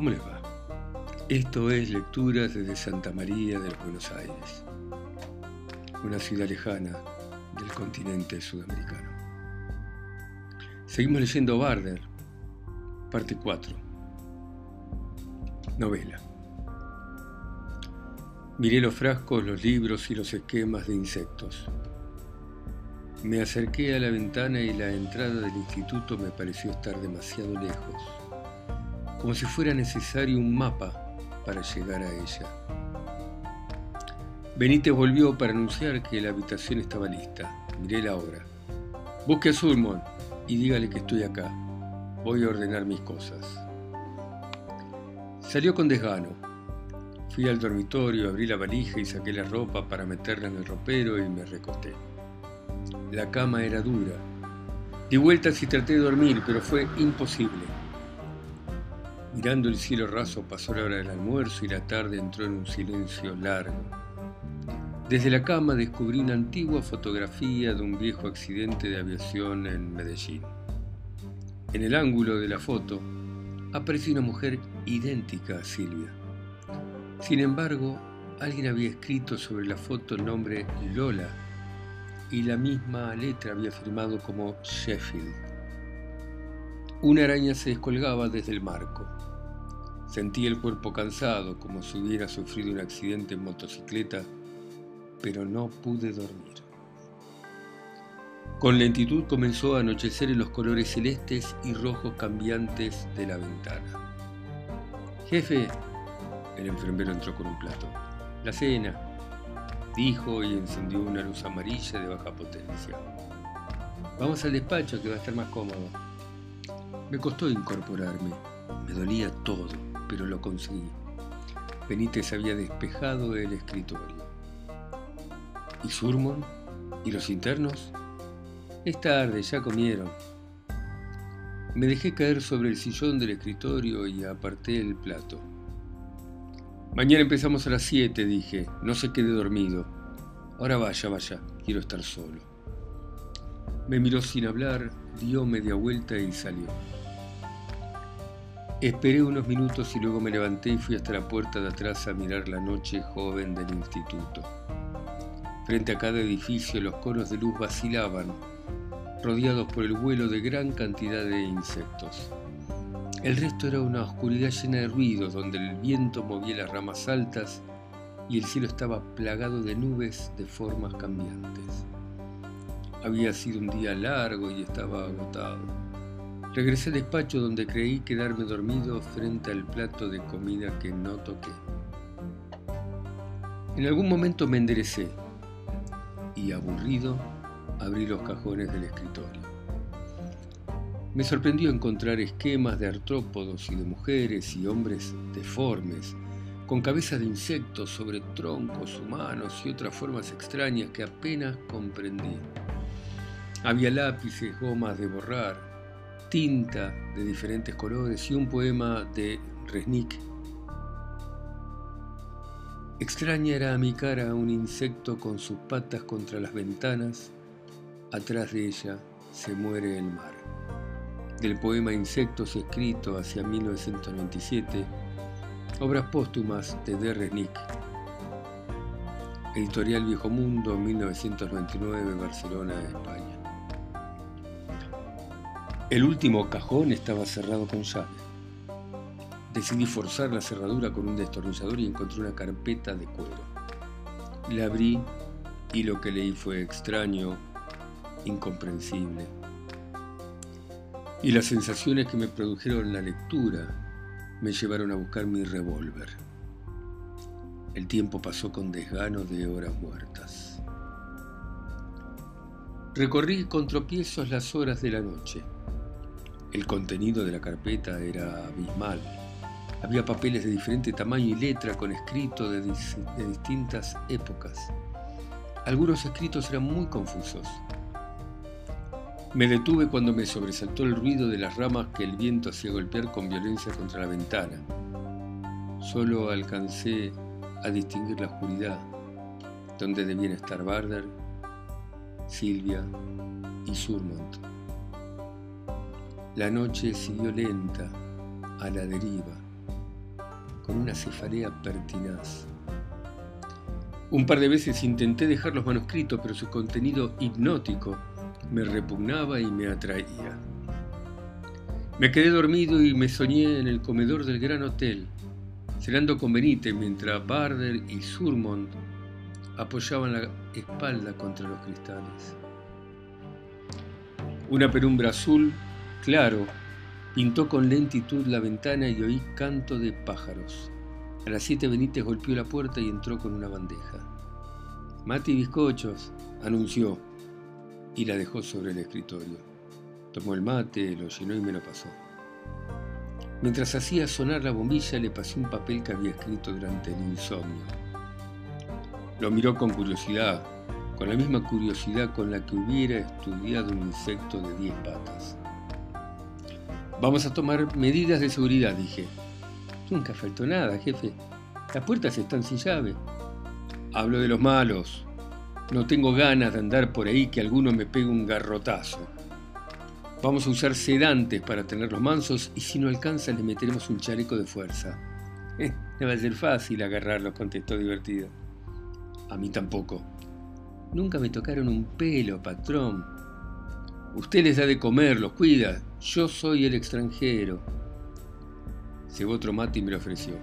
¿Cómo les va? Esto es Lecturas desde Santa María de Buenos Aires, una ciudad lejana del continente sudamericano. Seguimos leyendo Barder, parte 4. Novela. Miré los frascos, los libros y los esquemas de insectos. Me acerqué a la ventana y la entrada del instituto me pareció estar demasiado lejos, como si fuera necesario un mapa para llegar a ella. Benítez volvió para anunciar que la habitación estaba lista. Miré la hora. Busque a Sulmon y dígale que estoy acá. Voy a ordenar mis cosas. Salió con desgano. Fui al dormitorio, abrí la valija y saqué la ropa para meterla en el ropero y me recosté. La cama era dura. Di vueltas y traté de dormir, pero fue imposible. Mirando el cielo raso pasó la hora del almuerzo y la tarde entró en un silencio largo. Desde la cama descubrí una antigua fotografía de un viejo accidente de aviación en Medellín. En el ángulo de la foto apareció una mujer idéntica a Silvia. Sin embargo, alguien había escrito sobre la foto el nombre Lola y la misma letra había firmado como Sheffield. Una araña se descolgaba desde el marco. Sentí el cuerpo cansado, como si hubiera sufrido un accidente en motocicleta, pero no pude dormir. Con lentitud comenzó a anochecer en los colores celestes y rojos cambiantes de la ventana. Jefe, el enfermero entró con un plato. La cena, dijo y encendió una luz amarilla de baja potencia. Vamos al despacho que va a estar más cómodo. Me costó incorporarme. Me dolía todo, pero lo conseguí. Benítez había despejado el escritorio. ¿Y Surmon? ¿Y los internos? Es tarde, ya comieron. Me dejé caer sobre el sillón del escritorio y aparté el plato. Mañana empezamos a las 7, dije. No se quede dormido. Ahora vaya, vaya. Quiero estar solo. Me miró sin hablar, dio media vuelta y salió. Esperé unos minutos y luego me levanté y fui hasta la puerta de atrás a mirar la noche joven del instituto. Frente a cada edificio los coros de luz vacilaban, rodeados por el vuelo de gran cantidad de insectos. El resto era una oscuridad llena de ruidos, donde el viento movía las ramas altas y el cielo estaba plagado de nubes de formas cambiantes. Había sido un día largo y estaba agotado. Regresé al despacho donde creí quedarme dormido frente al plato de comida que no toqué. En algún momento me enderecé y, aburrido, abrí los cajones del escritorio. Me sorprendió encontrar esquemas de artrópodos y de mujeres y hombres deformes, con cabezas de insectos sobre troncos humanos y otras formas extrañas que apenas comprendí. Había lápices, gomas de borrar, tinta de diferentes colores y un poema de Resnick. Extraña era a mi cara un insecto con sus patas contra las ventanas, atrás de ella se muere el mar del poema Insectos escrito hacia 1997, obras póstumas de D. Resnick. Editorial Viejo Mundo, 1999, Barcelona, España. El último cajón estaba cerrado con llave. Decidí forzar la cerradura con un destornillador y encontré una carpeta de cuero. La abrí y lo que leí fue extraño, incomprensible y las sensaciones que me produjeron la lectura me llevaron a buscar mi revólver. El tiempo pasó con desgano de horas muertas. Recorrí con tropiezos las horas de la noche. El contenido de la carpeta era abismal. Había papeles de diferente tamaño y letra con escritos de, distintas épocas. Algunos escritos eran muy confusos me detuve cuando me sobresaltó el ruido de las ramas que el viento hacía golpear con violencia contra la ventana. Solo alcancé a distinguir la oscuridad, donde debían estar Barder, Silvia y Surmont. La noche siguió lenta, a la deriva, con una cefalea pertinaz. Un par de veces intenté dejar los manuscritos, pero su contenido hipnótico me repugnaba y me atraía. Me quedé dormido y me soñé en el comedor del gran hotel, cenando con Benítez mientras Barder y Surmont apoyaban la espalda contra los cristales. Una penumbra azul, claro, pintó con lentitud la ventana y oí canto de pájaros. A las siete Benítez golpeó la puerta y entró con una bandeja. Mati bizcochos, anunció, y la dejó sobre el escritorio. Tomó el mate, lo llenó y me lo pasó. Mientras hacía sonar la bombilla le pasé un papel que había escrito durante el insomnio. Lo miró con curiosidad, con la misma curiosidad con la que hubiera estudiado un insecto de diez patas. Vamos a tomar medidas de seguridad, dije. Nunca faltó nada, jefe. Las puertas están sin llave. Hablo de los malos. No tengo ganas de andar por ahí que alguno me pegue un garrotazo. Vamos a usar sedantes para tenerlos mansos y si no alcanza le meteremos un chaleco de fuerza. No va a ser fácil agarrarlos, contestó divertido. A mí tampoco. Nunca me tocaron un pelo, patrón. Usted les da de comer, los cuida. Yo soy el extranjero. Llegó otro mate y me lo ofreció.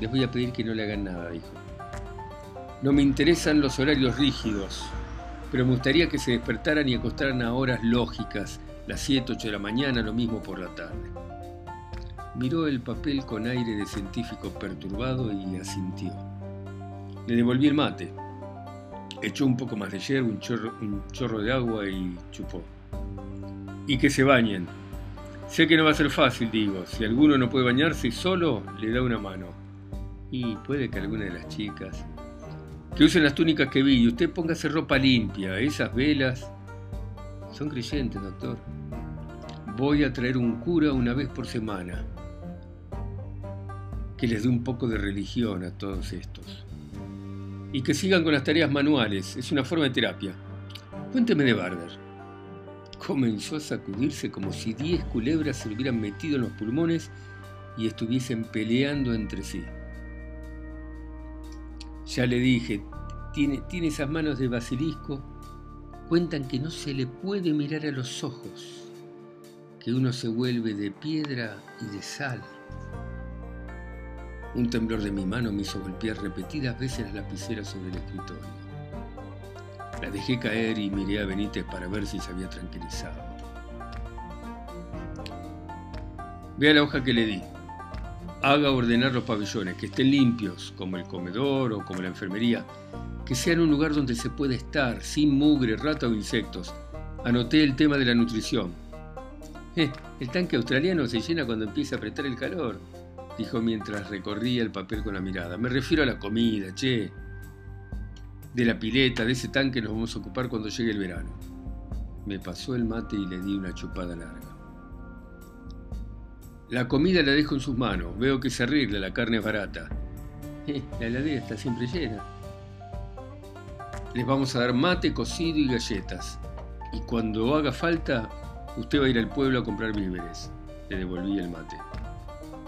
Les voy a pedir que no le hagan nada, dijo. No me interesan los horarios rígidos pero me gustaría que se despertaran y acostaran a horas lógicas, las 7, 8 de la mañana, lo mismo por la tarde. Miró el papel con aire de científico perturbado y asintió. Le devolví el mate. Echó un poco más de hierro, un chorro, un chorro de agua y chupó. Y que se bañen. Sé que no va a ser fácil, digo. Si alguno no puede bañarse solo, le da una mano. Y puede que alguna de las chicas que usen las túnicas que vi y usted póngase ropa limpia, esas velas. Son creyentes, doctor. Voy a traer un cura una vez por semana. Que les dé un poco de religión a todos estos. Y que sigan con las tareas manuales, es una forma de terapia. Cuénteme de Barber. Comenzó a sacudirse como si diez culebras se hubieran metido en los pulmones y estuviesen peleando entre sí. Ya le dije, tiene, tiene esas manos de basilisco. Cuentan que no se le puede mirar a los ojos, que uno se vuelve de piedra y de sal. Un temblor de mi mano me hizo golpear repetidas veces la lapicera sobre el escritorio. La dejé caer y miré a Benítez para ver si se había tranquilizado. Vea la hoja que le di haga ordenar los pabellones, que estén limpios, como el comedor o como la enfermería, que sean un lugar donde se puede estar, sin mugre, rata o insectos. Anoté el tema de la nutrición. Eh, el tanque australiano se llena cuando empieza a apretar el calor, dijo mientras recorría el papel con la mirada. Me refiero a la comida, che. De la pileta, de ese tanque nos vamos a ocupar cuando llegue el verano. Me pasó el mate y le di una chupada larga. La comida la dejo en sus manos. Veo que se ríe, la carne es barata. La heladera está siempre llena. Les vamos a dar mate, cocido y galletas. Y cuando haga falta, usted va a ir al pueblo a comprar víveres. Le devolví el mate.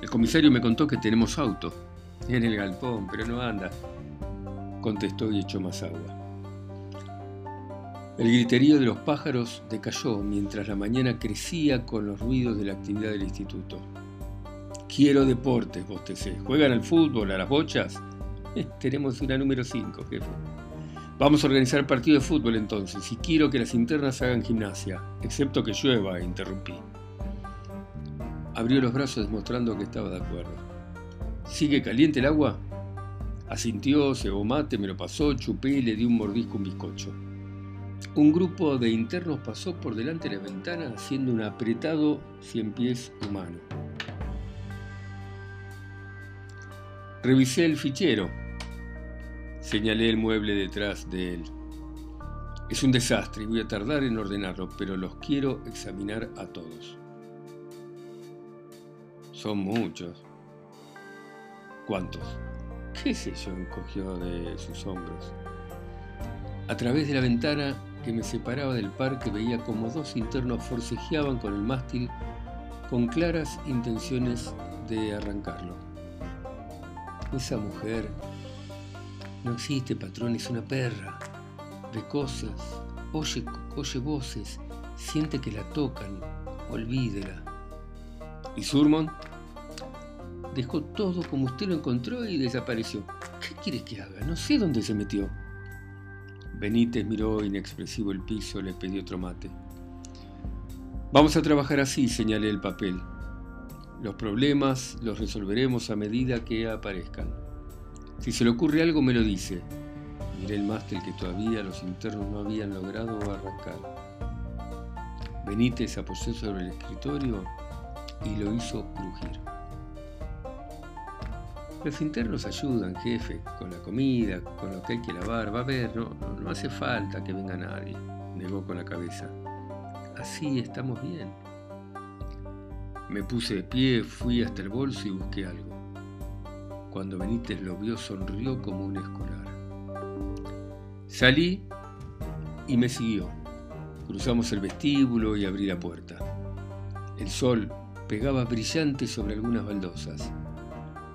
El comisario me contó que tenemos auto. En el galpón, pero no anda. Contestó y echó más agua. El griterío de los pájaros decayó mientras la mañana crecía con los ruidos de la actividad del instituto. Quiero deportes, bostecé. ¿Juegan al fútbol, a las bochas? Eh, tenemos una número 5, jefe. Vamos a organizar partido de fútbol entonces, y quiero que las internas hagan gimnasia, excepto que llueva, interrumpí. Abrió los brazos demostrando que estaba de acuerdo. ¿Sigue caliente el agua? Asintió, cebó mate, me lo pasó, chupé y le di un mordisco un bizcocho. Un grupo de internos pasó por delante de la ventana haciendo un apretado cien pies humano. Revisé el fichero. Señalé el mueble detrás de él. Es un desastre y voy a tardar en ordenarlo, pero los quiero examinar a todos. Son muchos. ¿Cuántos? ¿Qué sé yo? encogió de sus hombros. A través de la ventana que me separaba del parque veía como dos internos forcejeaban con el mástil con claras intenciones de arrancarlo. Esa mujer no existe, patrón, es una perra. Ve cosas, oye, oye voces, siente que la tocan, olvídela. ¿Y Surmont? Dejó todo como usted lo encontró y desapareció. ¿Qué quiere que haga? No sé dónde se metió. Benítez miró inexpresivo el piso, le pidió otro mate. Vamos a trabajar así, señalé el papel. Los problemas los resolveremos a medida que aparezcan. Si se le ocurre algo, me lo dice. Miré el mástil que todavía los internos no habían logrado arrancar. Benítez apoyó sobre el escritorio y lo hizo crujir. Los internos ayudan, jefe, con la comida, con lo que hay que lavar. Va a ver, no, no, hace falta que venga nadie, negó con la cabeza. Así estamos bien. Me puse de pie, fui hasta el bolso y busqué algo. Cuando Benítez lo vio, sonrió como un escolar. Salí y me siguió. Cruzamos el vestíbulo y abrí la puerta. El sol pegaba brillante sobre algunas baldosas.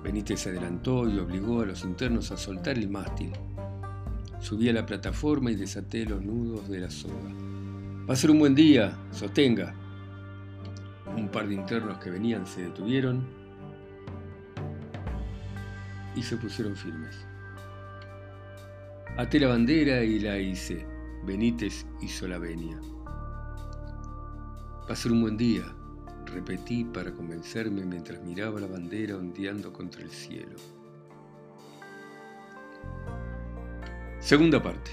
Benítez se adelantó y obligó a los internos a soltar el mástil. Subí a la plataforma y desaté los nudos de la soga. Va a ser un buen día, sostenga. Un par de internos que venían se detuvieron y se pusieron firmes. Até la bandera y la hice. Benítez hizo la venia. Va a ser un buen día, repetí para convencerme mientras miraba la bandera ondeando contra el cielo. Segunda parte.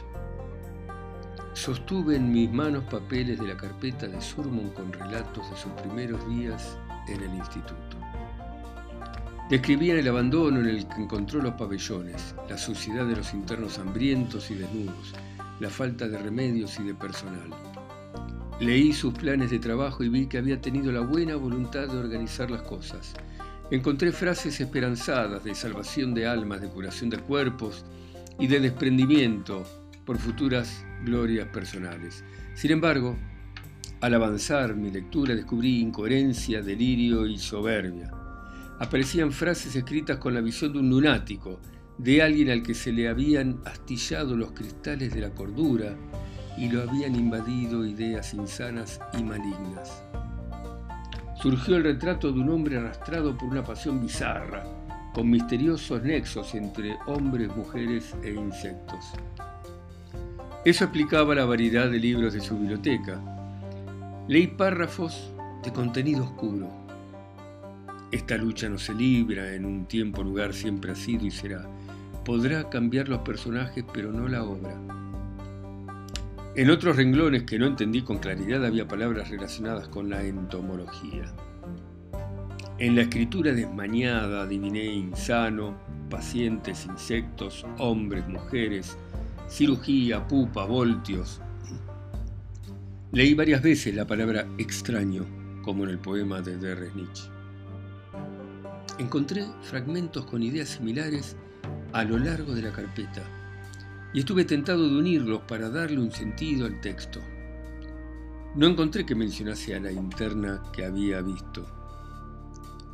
Sostuve en mis manos papeles de la carpeta de Surmon con relatos de sus primeros días en el instituto. Describían el abandono en el que encontró los pabellones, la suciedad de los internos hambrientos y desnudos, la falta de remedios y de personal, Leí sus planes de trabajo y vi que había tenido la buena voluntad de organizar las cosas. Encontré frases esperanzadas de salvación de almas, de curación de cuerpos y de desprendimiento por futuras glorias personales. Sin embargo, al avanzar mi lectura descubrí incoherencia, delirio y soberbia. Aparecían frases escritas con la visión de un lunático, de alguien al que se le habían astillado los cristales de la cordura y lo habían invadido ideas insanas y malignas. Surgió el retrato de un hombre arrastrado por una pasión bizarra, con misteriosos nexos entre hombres, mujeres e insectos. Eso explicaba la variedad de libros de su biblioteca. Leí párrafos de contenido oscuro. Esta lucha no se libra en un tiempo lugar siempre ha sido y será. Podrá cambiar los personajes pero no la obra. En otros renglones que no entendí con claridad había palabras relacionadas con la entomología. En la escritura desmañada adiviné insano, pacientes, insectos, hombres, mujeres, cirugía, pupa, voltios. Leí varias veces la palabra extraño, como en el poema de Derres Nietzsche. Encontré fragmentos con ideas similares a lo largo de la carpeta y estuve tentado de unirlos para darle un sentido al texto. No encontré que mencionase a la interna que había visto.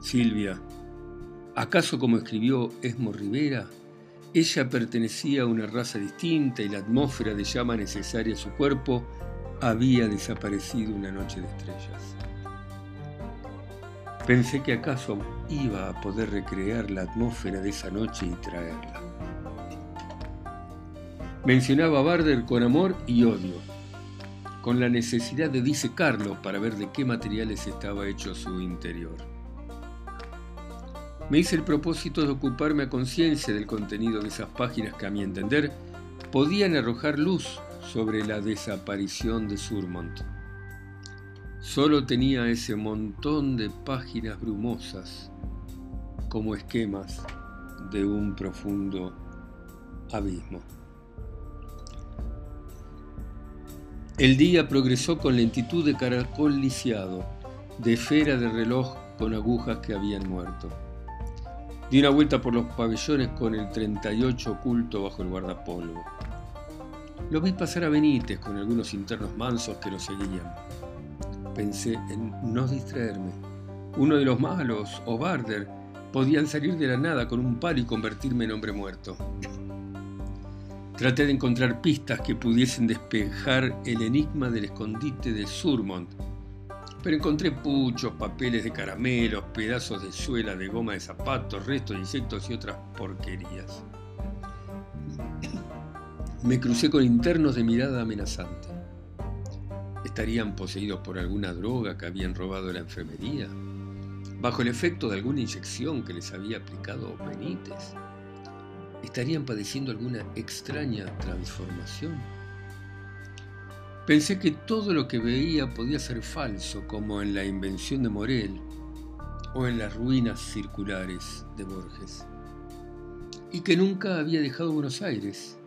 Silvia, ¿acaso como escribió Esmo Rivera, ella pertenecía a una raza distinta y la atmósfera de llama necesaria a su cuerpo había desaparecido una noche de estrellas? Pensé que acaso iba a poder recrear la atmósfera de esa noche y traerla. Mencionaba a Barder con amor y odio, con la necesidad de disecarlo para ver de qué materiales estaba hecho su interior. Me hice el propósito de ocuparme a conciencia del contenido de esas páginas que a mi entender podían arrojar luz sobre la desaparición de Surmont. Solo tenía ese montón de páginas brumosas como esquemas de un profundo abismo. El día progresó con lentitud de caracol lisiado, de esfera de reloj con agujas que habían muerto. Di una vuelta por los pabellones con el 38 oculto bajo el guardapolvo. Lo vi pasar a Benítez con algunos internos mansos que lo seguían. Pensé en no distraerme. Uno de los malos, o Barder, podían salir de la nada con un palo y convertirme en hombre muerto. Traté de encontrar pistas que pudiesen despejar el enigma del escondite de Surmont, pero encontré puchos, papeles de caramelos, pedazos de suela de goma de zapatos, restos de insectos y otras porquerías. Me crucé con internos de mirada amenazante. ¿Estarían poseídos por alguna droga que habían robado la enfermería? ¿Bajo el efecto de alguna inyección que les había aplicado Benítez? ¿Estarían padeciendo alguna extraña transformación? Pensé que todo lo que veía podía ser falso, como en la invención de Morel o en las ruinas circulares de Borges, y que nunca había dejado Buenos Aires,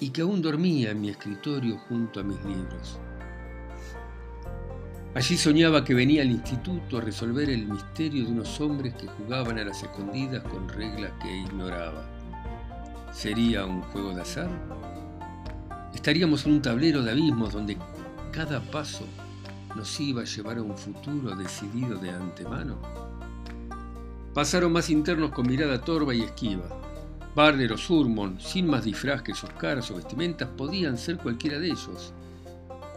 y que aún dormía en mi escritorio junto a mis libros. Allí soñaba que venía al instituto a resolver el misterio de unos hombres que jugaban a las escondidas con reglas que ignoraba. ¿Sería un juego de azar? Estaríamos en un tablero de abismos donde cada paso nos iba a llevar a un futuro decidido de antemano. Pasaron más internos con mirada torva y esquiva. Barder o Surmon, sin más disfraz que sus caras o vestimentas, podían ser cualquiera de ellos.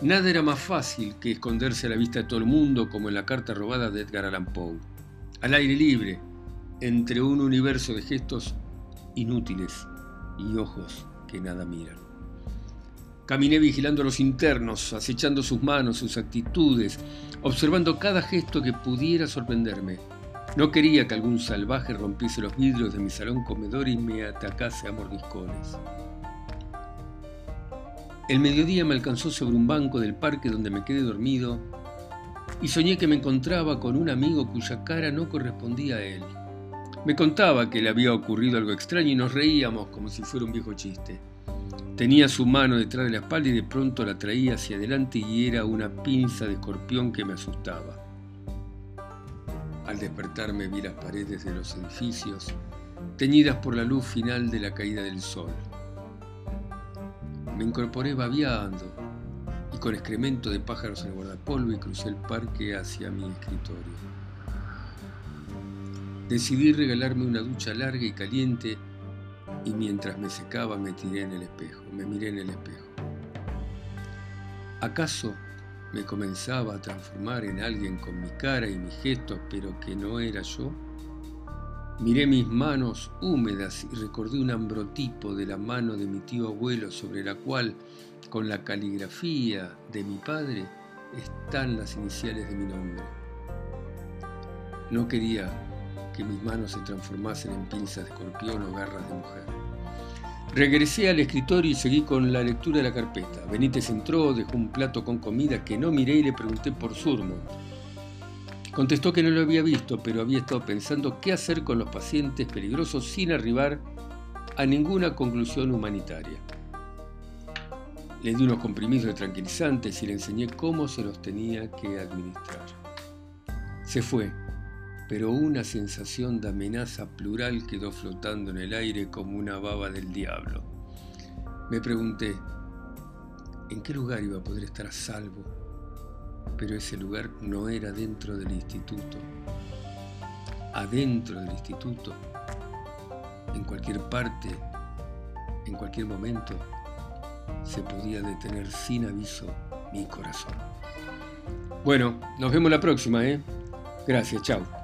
Nada era más fácil que esconderse a la vista de todo el mundo como en la carta robada de Edgar Allan Poe. Al aire libre, entre un universo de gestos inútiles y ojos que nada miran. Caminé vigilando a los internos, acechando sus manos, sus actitudes, observando cada gesto que pudiera sorprenderme. No quería que algún salvaje rompiese los vidrios de mi salón comedor y me atacase a mordiscones. El mediodía me alcanzó sobre un banco del parque donde me quedé dormido y soñé que me encontraba con un amigo cuya cara no correspondía a él. Me contaba que le había ocurrido algo extraño y nos reíamos como si fuera un viejo chiste. Tenía su mano detrás de la espalda y de pronto la traía hacia adelante y era una pinza de escorpión que me asustaba. Al despertarme vi las paredes de los edificios teñidas por la luz final de la caída del sol. Me incorporé babeando y con excremento de pájaros en el guardapolvo y crucé el parque hacia mi escritorio. Decidí regalarme una ducha larga y caliente y mientras me secaba me tiré en el espejo, me miré en el espejo. ¿Acaso me comenzaba a transformar en alguien con mi cara y mis gestos, pero que no era yo? Miré mis manos húmedas y recordé un ambrotipo de la mano de mi tío abuelo sobre la cual, con la caligrafía de mi padre, están las iniciales de mi nombre. No quería que mis manos se transformasen en pinzas de escorpión o garras de mujer. Regresé al escritorio y seguí con la lectura de la carpeta. Benítez entró, dejó un plato con comida que no miré y le pregunté por Surmo. Contestó que no lo había visto, pero había estado pensando qué hacer con los pacientes peligrosos sin arribar a ninguna conclusión humanitaria. Le di unos comprimidos de tranquilizantes y le enseñé cómo se los tenía que administrar. Se fue, pero una sensación de amenaza plural quedó flotando en el aire como una baba del diablo. Me pregunté, ¿en qué lugar iba a poder estar a salvo? Pero ese lugar no era dentro del instituto. Adentro del instituto, en cualquier parte, en cualquier momento, se podía detener sin aviso mi corazón. Bueno, nos vemos la próxima, ¿eh? Gracias, chao.